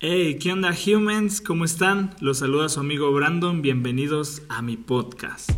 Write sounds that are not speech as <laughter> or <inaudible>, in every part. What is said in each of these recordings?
Hey, ¿qué onda humans? ¿Cómo están? Los saluda su amigo Brandon, bienvenidos a mi podcast.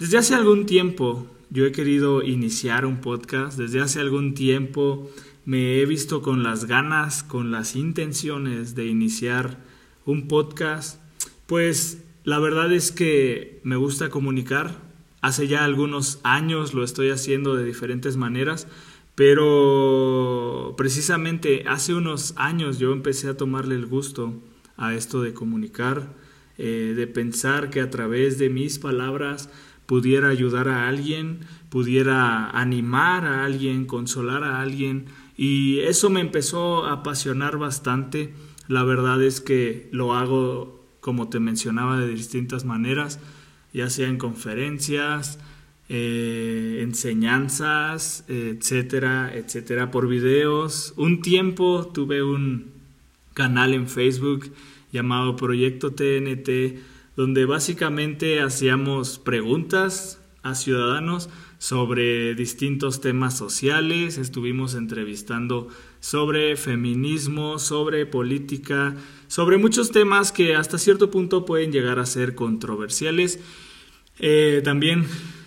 Desde hace algún tiempo yo he querido iniciar un podcast, desde hace algún tiempo me he visto con las ganas, con las intenciones de iniciar un podcast, pues la verdad es que me gusta comunicar. Hace ya algunos años lo estoy haciendo de diferentes maneras, pero precisamente hace unos años yo empecé a tomarle el gusto a esto de comunicar, eh, de pensar que a través de mis palabras pudiera ayudar a alguien, pudiera animar a alguien, consolar a alguien. Y eso me empezó a apasionar bastante. La verdad es que lo hago, como te mencionaba, de distintas maneras, ya sea en conferencias, eh, enseñanzas, etcétera, etcétera, por videos. Un tiempo tuve un canal en Facebook llamado Proyecto TNT donde básicamente hacíamos preguntas a ciudadanos sobre distintos temas sociales, estuvimos entrevistando sobre feminismo, sobre política, sobre muchos temas que hasta cierto punto pueden llegar a ser controversiales. Eh, también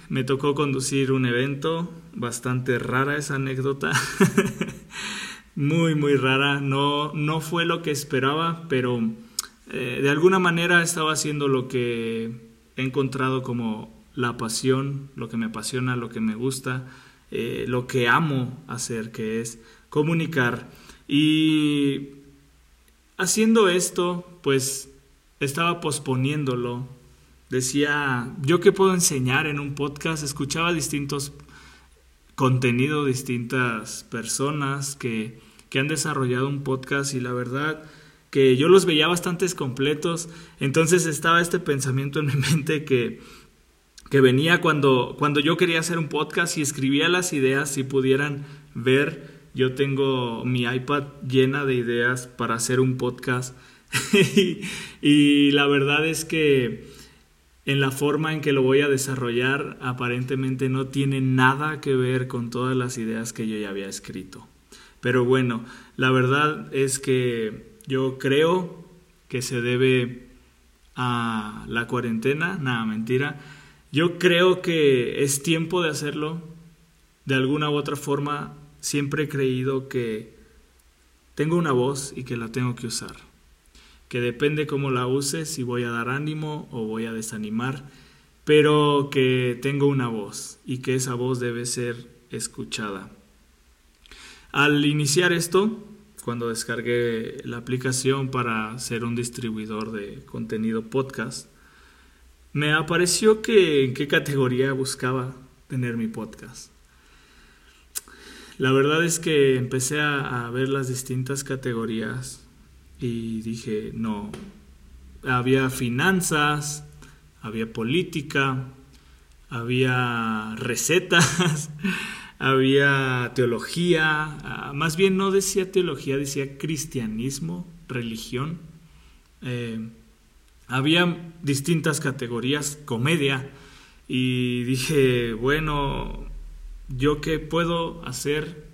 me tocó conducir un evento, bastante rara esa anécdota, <laughs> muy muy rara, no, no fue lo que esperaba, pero eh, de alguna manera estaba haciendo lo que he encontrado como la pasión, lo que me apasiona, lo que me gusta, eh, lo que amo hacer, que es comunicar. Y haciendo esto, pues estaba posponiéndolo. Decía, ¿yo qué puedo enseñar en un podcast? Escuchaba distintos contenidos, distintas personas que, que han desarrollado un podcast y la verdad que yo los veía bastante completos, entonces estaba este pensamiento en mi <laughs> mente que, que venía cuando, cuando yo quería hacer un podcast y escribía las ideas, si pudieran ver, yo tengo mi iPad llena de ideas para hacer un podcast <laughs> y, la verdad es que en la forma en que lo voy a desarrollar aparentemente no tiene nada que ver con todas las ideas que yo ya había escrito. Pero bueno, la verdad es que yo creo que se debe a la cuarentena, nada, mentira. Yo creo que es tiempo de hacerlo. De alguna u otra forma, siempre he creído que tengo una voz y que la tengo que usar. Que depende cómo la use, si voy a dar ánimo o voy a desanimar, pero que tengo una voz y que esa voz debe ser escuchada. Al iniciar esto, cuando descargué la aplicación para ser un distribuidor de contenido podcast, me apareció que en qué categoría buscaba tener mi podcast. La verdad es que empecé a, ver las distintas categorías y dije, no, había finanzas, había política, había recetas, <laughs> había teología, ah, más bien no decía teología, decía cristianismo, religión. Eh, había distintas categorías, comedia, y dije, bueno, ¿yo qué puedo hacer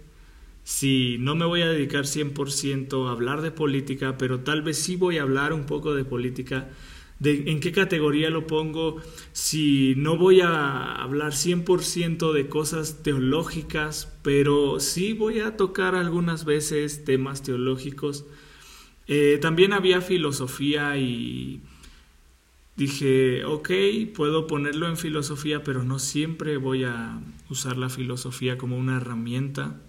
si no me voy a dedicar 100% a hablar de política, pero tal vez sí voy a hablar un poco de política? en qué categoría lo pongo, si no voy a hablar 100% de cosas teológicas, pero sí voy a tocar algunas veces temas teológicos. Eh, también había filosofía y dije, ok, puedo ponerlo en filosofía, pero no siempre voy a usar la filosofía como una herramienta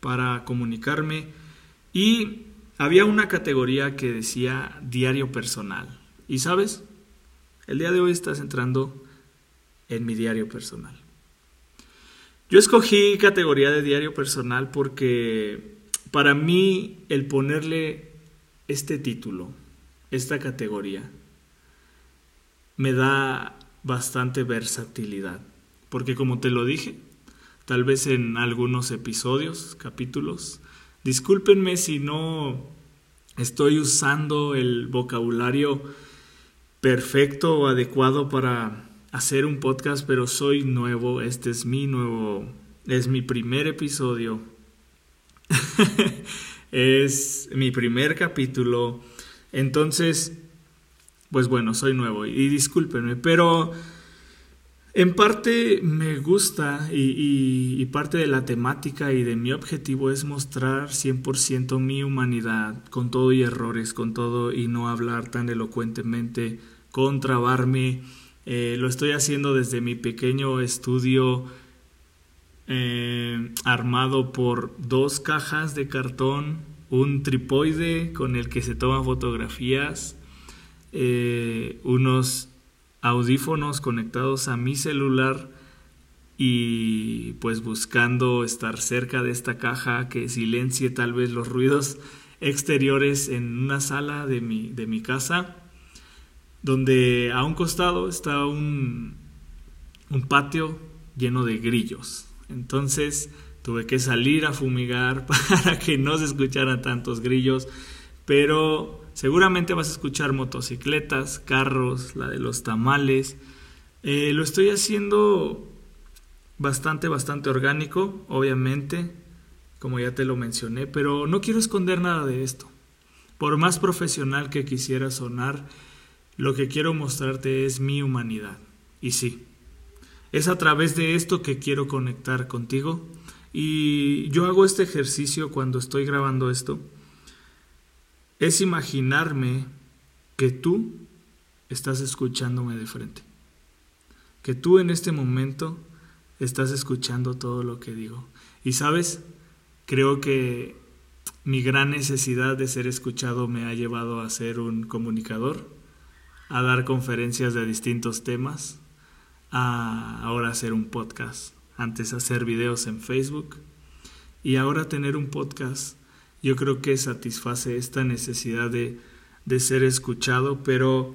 para comunicarme. Y había una categoría que decía diario personal. Y sabes, el día de hoy estás entrando en mi diario personal. Yo escogí categoría de diario personal porque para mí el ponerle este título, esta categoría, me da bastante versatilidad. Porque como te lo dije, tal vez en algunos episodios, capítulos, Discúlpenme si no estoy usando el vocabulario perfecto o adecuado para hacer un podcast, pero soy nuevo, este es mi nuevo, es mi primer episodio, <laughs> es mi primer capítulo, entonces, pues bueno, soy nuevo y discúlpenme, pero en parte me gusta y, parte de la temática y de mi objetivo es mostrar 100% mi humanidad, con todo y errores, con todo y no hablar tan elocuentemente, contrabarme. Eh, lo estoy haciendo desde mi pequeño estudio eh, armado por dos cajas de cartón, un tripoide con el que se toman fotografías, eh, unos audífonos conectados a mi celular y pues buscando estar cerca de esta caja que silencie tal vez los ruidos exteriores en una sala de mi, de mi casa donde a un costado está un, un patio lleno de grillos. Entonces tuve que salir a fumigar <laughs> para que no se escucharan tantos grillos, pero Seguramente vas a escuchar motocicletas, carros, la de los tamales. Eh, lo estoy haciendo bastante, bastante orgánico, obviamente, como ya te lo mencioné, pero no quiero esconder nada de esto. Por más profesional que quisiera sonar, lo que quiero mostrarte es mi humanidad. Y sí, es a través de esto que quiero conectar contigo. Y yo hago este ejercicio cuando estoy grabando esto es imaginarme que tú estás escuchándome de frente. Que tú en este momento estás escuchando todo lo que digo. Y sabes, creo que mi gran necesidad de ser escuchado me ha llevado a ser un comunicador, a dar conferencias de distintos temas, a ahora hacer un podcast, antes hacer videos en Facebook y ahora tener un podcast yo creo que satisface esta necesidad de, de ser escuchado, pero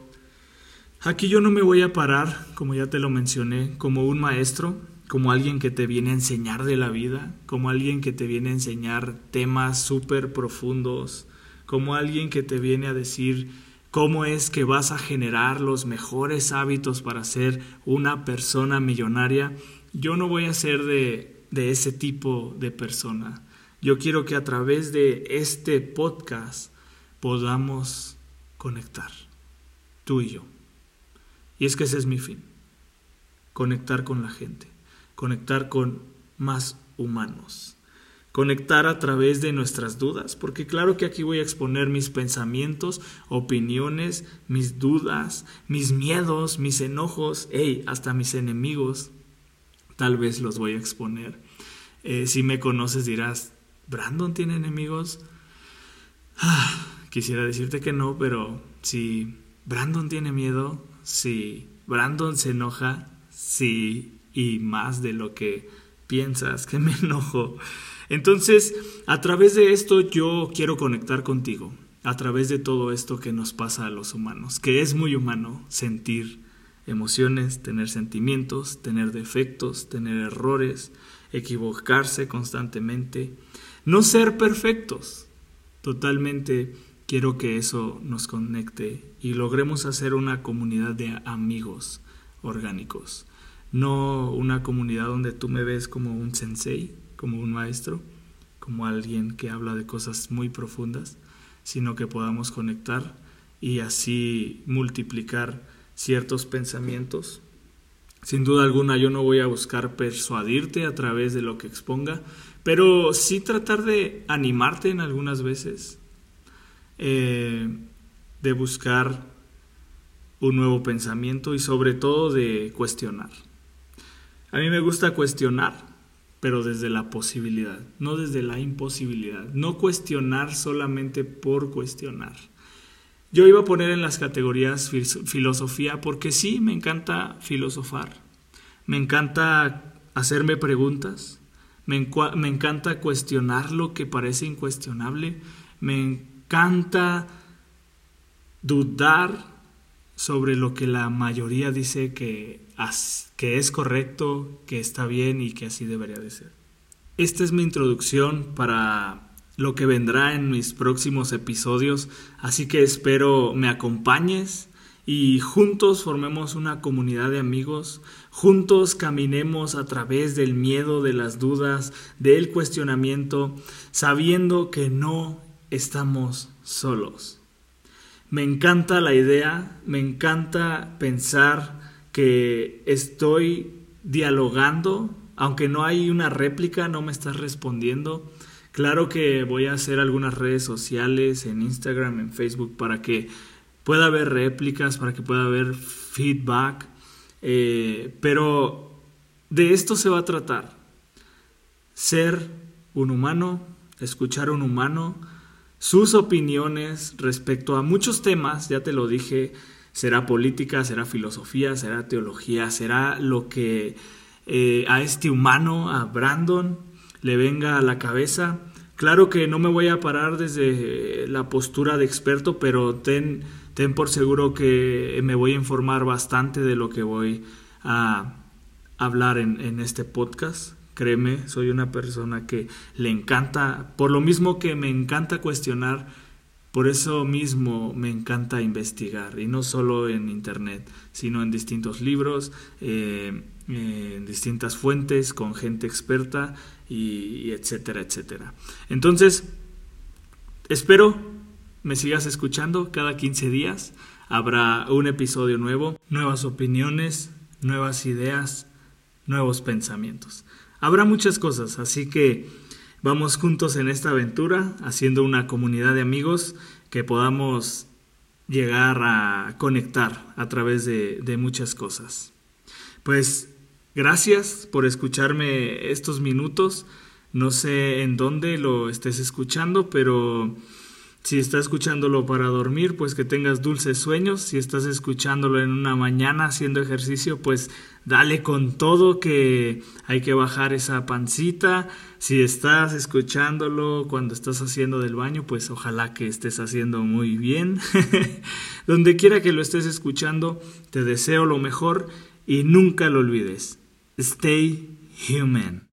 aquí yo no me voy a parar, como ya te lo mencioné, como un maestro, como alguien que te viene a enseñar de la vida, como alguien que te viene a enseñar temas súper profundos, como alguien que te viene a decir cómo es que vas a generar los mejores hábitos para ser una persona millonaria. Yo no voy a ser de, de ese tipo de persona. Yo quiero que a través de este podcast podamos conectar, tú y yo. Y es que ese es mi fin, conectar con la gente, conectar con más humanos, conectar a través de nuestras dudas, porque claro que aquí voy a exponer mis pensamientos, opiniones, mis dudas, mis miedos, mis enojos, hey, hasta mis enemigos, tal vez los voy a exponer. Eh, si me conoces dirás, ¿Brandon tiene enemigos? Ah, quisiera decirte que no, pero si Brandon tiene miedo, si Brandon se enoja, sí, y más de lo que piensas que me <laughs> enojo. Entonces, a través de esto yo quiero conectar contigo, a través de todo esto que nos pasa a los humanos, que es muy humano sentir emociones, tener sentimientos, tener defectos, tener errores, equivocarse constantemente. No ser perfectos. Totalmente quiero que eso nos conecte y logremos hacer una comunidad de amigos orgánicos. No una comunidad donde tú me ves como un sensei, como un maestro, como alguien que habla de cosas muy profundas, sino que podamos conectar y así multiplicar ciertos pensamientos. Sin duda alguna yo no voy a buscar persuadirte a través de lo que exponga, pero sí tratar de animarte en algunas veces, eh, de buscar un nuevo pensamiento y sobre todo de cuestionar. A mí me gusta cuestionar, pero desde la posibilidad, no desde la imposibilidad. No cuestionar solamente por cuestionar. Yo iba a poner en las categorías filosofía porque sí, me encanta filosofar. Me encanta hacerme preguntas. Me, encanta cuestionar lo que parece incuestionable. Me encanta dudar sobre lo que la mayoría dice que, que es correcto, que está bien y que así debería de ser. Esta es mi introducción para lo que vendrá en mis próximos episodios, así que espero me acompañes y juntos formemos una comunidad de amigos, juntos caminemos a través del miedo, de las dudas, del cuestionamiento, sabiendo que no estamos solos. Me encanta la idea, me encanta pensar que estoy dialogando, aunque no hay una réplica, no me estás respondiendo. Claro que voy a hacer algunas redes sociales en Instagram, en Facebook, para que pueda haber réplicas, para que pueda haber feedback, eh, pero de esto se va a tratar. Ser un humano, escuchar a un humano, sus opiniones respecto a muchos temas, ya te lo dije, será política, será filosofía, será teología, será lo que eh, a este humano, a Brandon, le venga a la cabeza. Claro que no me voy a parar desde la postura de experto, pero ten, ten por seguro que me voy a informar bastante de lo que voy a hablar en, este podcast. Créeme, soy una persona que le encanta, por lo mismo que me encanta cuestionar, por eso mismo me encanta investigar, y no solo en Internet, sino en distintos libros, eh, en distintas fuentes, con gente experta, y, etcétera, etcétera. Entonces, espero me sigas escuchando cada 15 días. Habrá un episodio nuevo, nuevas opiniones, nuevas ideas, nuevos pensamientos. Habrá muchas cosas, así que vamos juntos en esta aventura, haciendo una comunidad de amigos que podamos llegar a conectar a través de, de muchas cosas. Pues gracias por escucharme estos minutos. No sé en dónde lo estés escuchando, pero si estás escuchándolo para dormir, pues que tengas dulces sueños. Si estás escuchándolo en una mañana haciendo ejercicio, pues dale con todo que hay que bajar esa pancita. Si estás escuchándolo cuando estás haciendo del baño, pues ojalá que estés haciendo muy bien. <laughs> Donde quiera que lo estés escuchando, te deseo lo mejor y nunca lo olvides. Stay human.